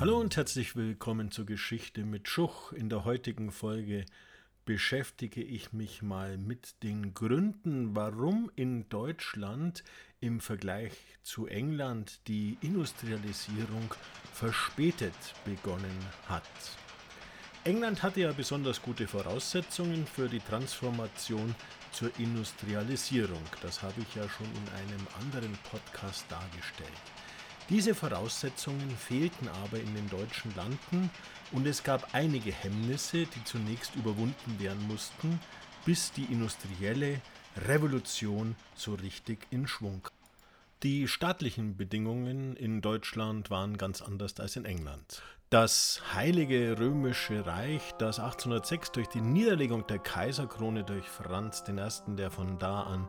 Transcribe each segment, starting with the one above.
Hallo und herzlich willkommen zur Geschichte mit Schuch. In der heutigen Folge beschäftige ich mich mal mit den Gründen, warum in Deutschland im Vergleich zu England die Industrialisierung verspätet begonnen hat. England hatte ja besonders gute Voraussetzungen für die Transformation zur Industrialisierung. Das habe ich ja schon in einem anderen Podcast dargestellt. Diese Voraussetzungen fehlten aber in den deutschen Landen und es gab einige Hemmnisse, die zunächst überwunden werden mussten, bis die industrielle Revolution so richtig in Schwung kam. Die staatlichen Bedingungen in Deutschland waren ganz anders als in England. Das Heilige Römische Reich, das 1806 durch die Niederlegung der Kaiserkrone durch Franz I., der von da an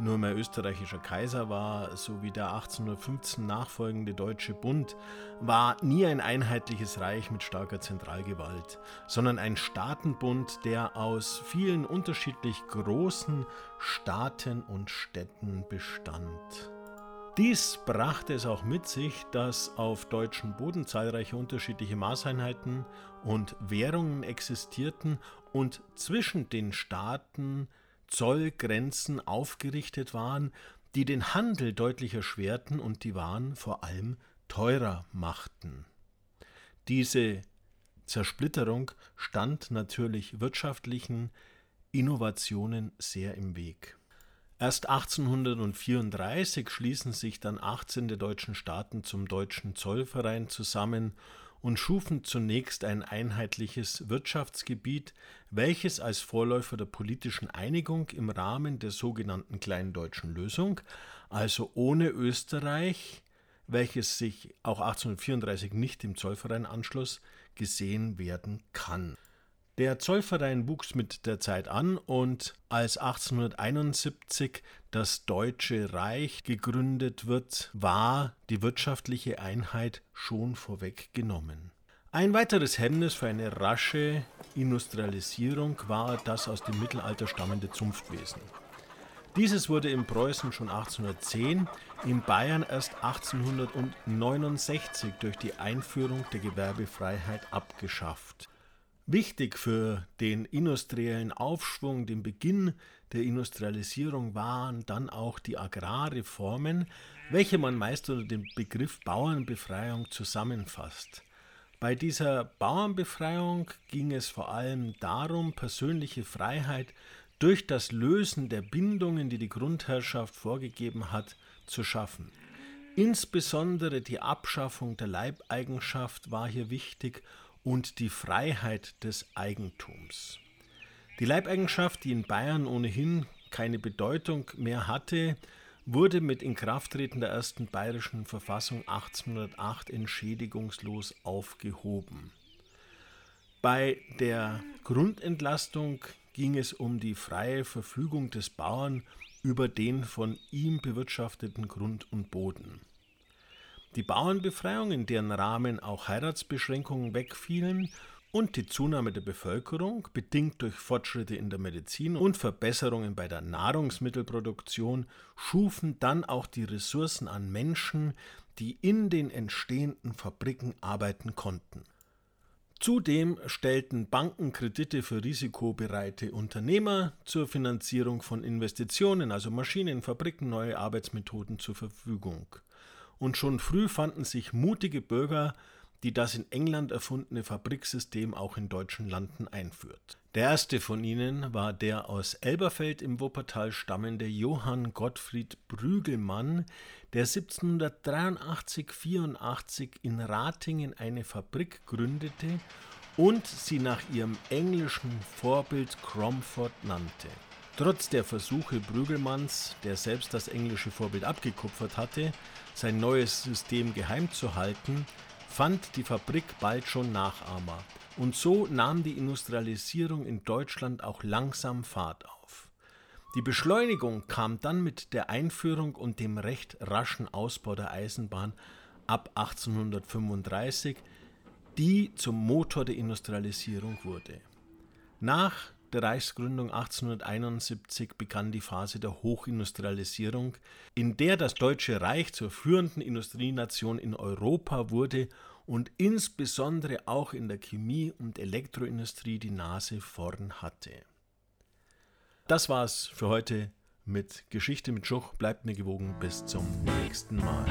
nur mehr österreichischer Kaiser war, sowie der 1815 nachfolgende Deutsche Bund, war nie ein einheitliches Reich mit starker Zentralgewalt, sondern ein Staatenbund, der aus vielen unterschiedlich großen Staaten und Städten bestand. Dies brachte es auch mit sich, dass auf deutschem Boden zahlreiche unterschiedliche Maßeinheiten und Währungen existierten und zwischen den Staaten Zollgrenzen aufgerichtet waren, die den Handel deutlich erschwerten und die Waren vor allem teurer machten. Diese Zersplitterung stand natürlich wirtschaftlichen Innovationen sehr im Weg. Erst 1834 schließen sich dann 18 der deutschen Staaten zum Deutschen Zollverein zusammen und schufen zunächst ein einheitliches Wirtschaftsgebiet, welches als Vorläufer der politischen Einigung im Rahmen der sogenannten Kleinen Deutschen Lösung, also ohne Österreich, welches sich auch 1834 nicht dem Zollverein anschloss, gesehen werden kann. Der Zollverein wuchs mit der Zeit an und als 1871 das Deutsche Reich gegründet wird, war die wirtschaftliche Einheit schon vorweggenommen. Ein weiteres Hemmnis für eine rasche Industrialisierung war das aus dem Mittelalter stammende Zunftwesen. Dieses wurde in Preußen schon 1810, in Bayern erst 1869 durch die Einführung der Gewerbefreiheit abgeschafft. Wichtig für den industriellen Aufschwung, den Beginn der Industrialisierung waren dann auch die Agrarreformen, welche man meist unter dem Begriff Bauernbefreiung zusammenfasst. Bei dieser Bauernbefreiung ging es vor allem darum, persönliche Freiheit durch das Lösen der Bindungen, die die Grundherrschaft vorgegeben hat, zu schaffen. Insbesondere die Abschaffung der Leibeigenschaft war hier wichtig und die Freiheit des Eigentums. Die Leibeigenschaft, die in Bayern ohnehin keine Bedeutung mehr hatte, wurde mit Inkrafttreten der ersten bayerischen Verfassung 1808 entschädigungslos aufgehoben. Bei der Grundentlastung ging es um die freie Verfügung des Bauern über den von ihm bewirtschafteten Grund und Boden. Die Bauernbefreiung, in deren Rahmen auch Heiratsbeschränkungen wegfielen, und die Zunahme der Bevölkerung, bedingt durch Fortschritte in der Medizin und Verbesserungen bei der Nahrungsmittelproduktion, schufen dann auch die Ressourcen an Menschen, die in den entstehenden Fabriken arbeiten konnten. Zudem stellten Banken Kredite für risikobereite Unternehmer zur Finanzierung von Investitionen, also Maschinen, Fabriken, neue Arbeitsmethoden zur Verfügung und schon früh fanden sich mutige Bürger, die das in England erfundene Fabriksystem auch in deutschen Landen einführt. Der erste von ihnen war der aus Elberfeld im Wuppertal stammende Johann Gottfried Brügelmann, der 1783-84 in Ratingen eine Fabrik gründete und sie nach ihrem englischen Vorbild Cromford nannte. Trotz der Versuche Brügelmanns, der selbst das englische Vorbild abgekupfert hatte, sein neues System geheim zu halten, fand die Fabrik bald schon Nachahmer. Und so nahm die Industrialisierung in Deutschland auch langsam Fahrt auf. Die Beschleunigung kam dann mit der Einführung und dem recht raschen Ausbau der Eisenbahn ab 1835, die zum Motor der Industrialisierung wurde. Nach der Reichsgründung 1871 begann die Phase der Hochindustrialisierung, in der das Deutsche Reich zur führenden Industrienation in Europa wurde und insbesondere auch in der Chemie- und Elektroindustrie die Nase vorn hatte. Das war's für heute mit Geschichte mit Schuch. Bleibt mir gewogen. Bis zum nächsten Mal.